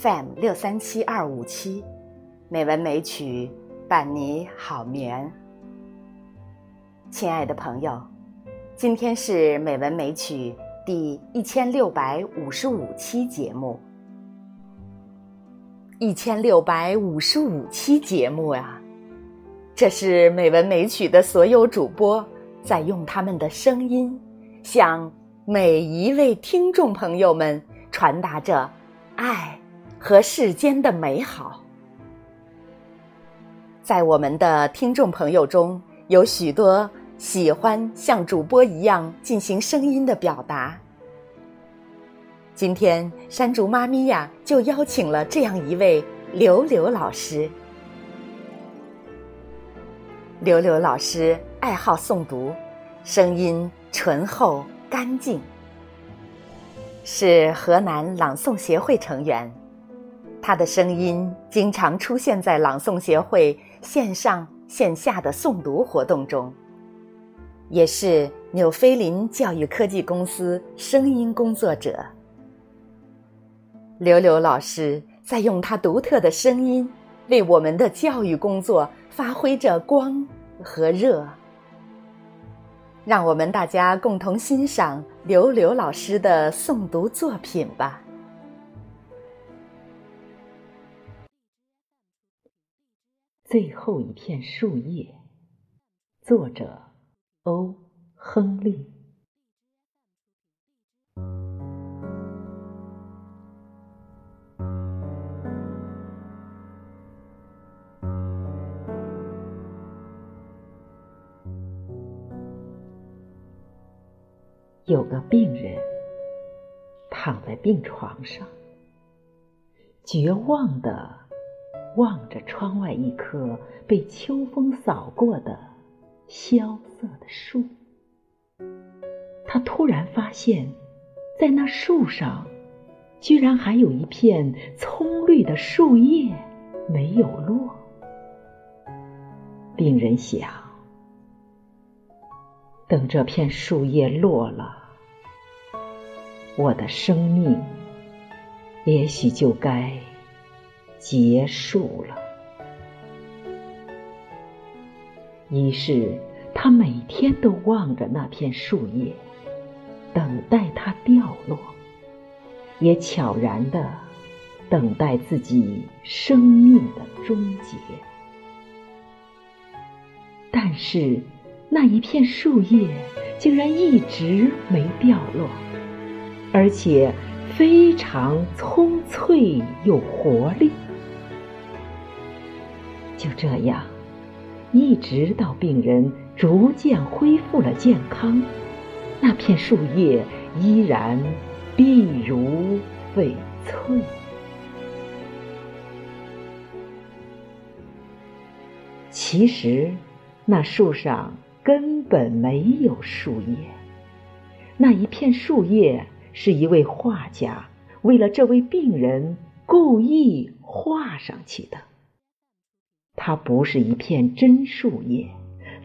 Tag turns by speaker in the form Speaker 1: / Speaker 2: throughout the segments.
Speaker 1: FM 六三七二五七，美文美曲伴你好眠。亲爱的朋友，今天是美文美曲第一千六百五十五期节目。一千六百五十五期节目啊，这是美文美曲的所有主播在用他们的声音，向每一位听众朋友们传达着爱和世间的美好。在我们的听众朋友中有许多喜欢像主播一样进行声音的表达。今天山竹妈咪呀，就邀请了这样一位柳柳老师。柳柳老师爱好诵读，声音醇厚干净，是河南朗诵协会成员。他的声音经常出现在朗诵协会线上线下的诵读活动中，也是纽菲林教育科技公司声音工作者。柳柳老师在用他独特的声音，为我们的教育工作发挥着光和热。让我们大家共同欣赏柳柳老师的诵读作品吧。
Speaker 2: 最后一片树叶，作者欧·亨利。有个病人躺在病床上，绝望的望着窗外一棵被秋风扫过的萧瑟的树。他突然发现，在那树上，居然还有一片葱绿的树叶没有落。病人想。等这片树叶落了，我的生命也许就该结束了。于是，他每天都望着那片树叶，等待它掉落，也悄然的等待自己生命的终结。但是。那一片树叶竟然一直没掉落，而且非常葱翠有活力。就这样，一直到病人逐渐恢复了健康，那片树叶依然碧如翡翠。其实，那树上。根本没有树叶，那一片树叶是一位画家为了这位病人故意画上去的。它不是一片真树叶，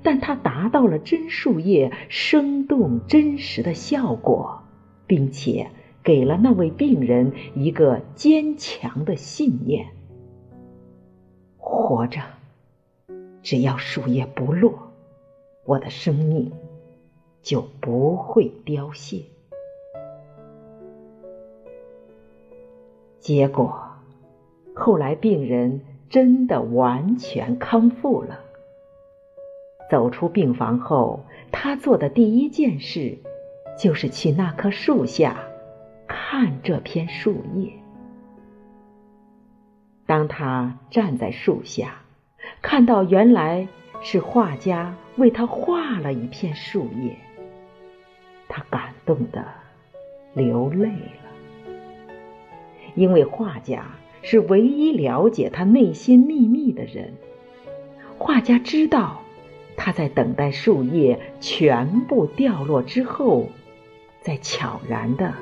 Speaker 2: 但它达到了真树叶生动真实的效果，并且给了那位病人一个坚强的信念：活着，只要树叶不落。我的生命就不会凋谢。结果，后来病人真的完全康复了。走出病房后，他做的第一件事就是去那棵树下看这片树叶。当他站在树下，看到原来。是画家为他画了一片树叶，他感动的流泪了，因为画家是唯一了解他内心秘密的人。画家知道他在等待树叶全部掉落之后，在悄然的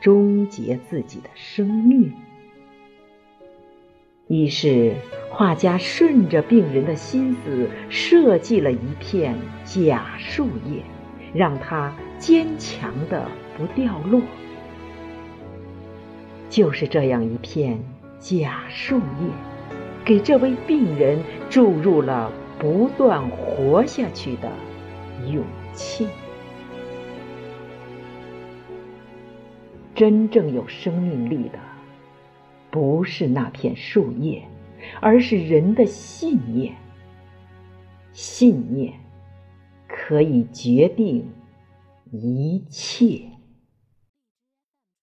Speaker 2: 终结自己的生命。于是，画家顺着病人的心思设计了一片假树叶，让它坚强的不掉落。就是这样一片假树叶，给这位病人注入了不断活下去的勇气。真正有生命力的，不是那片树叶，而是人的信念。信念可以决定一切。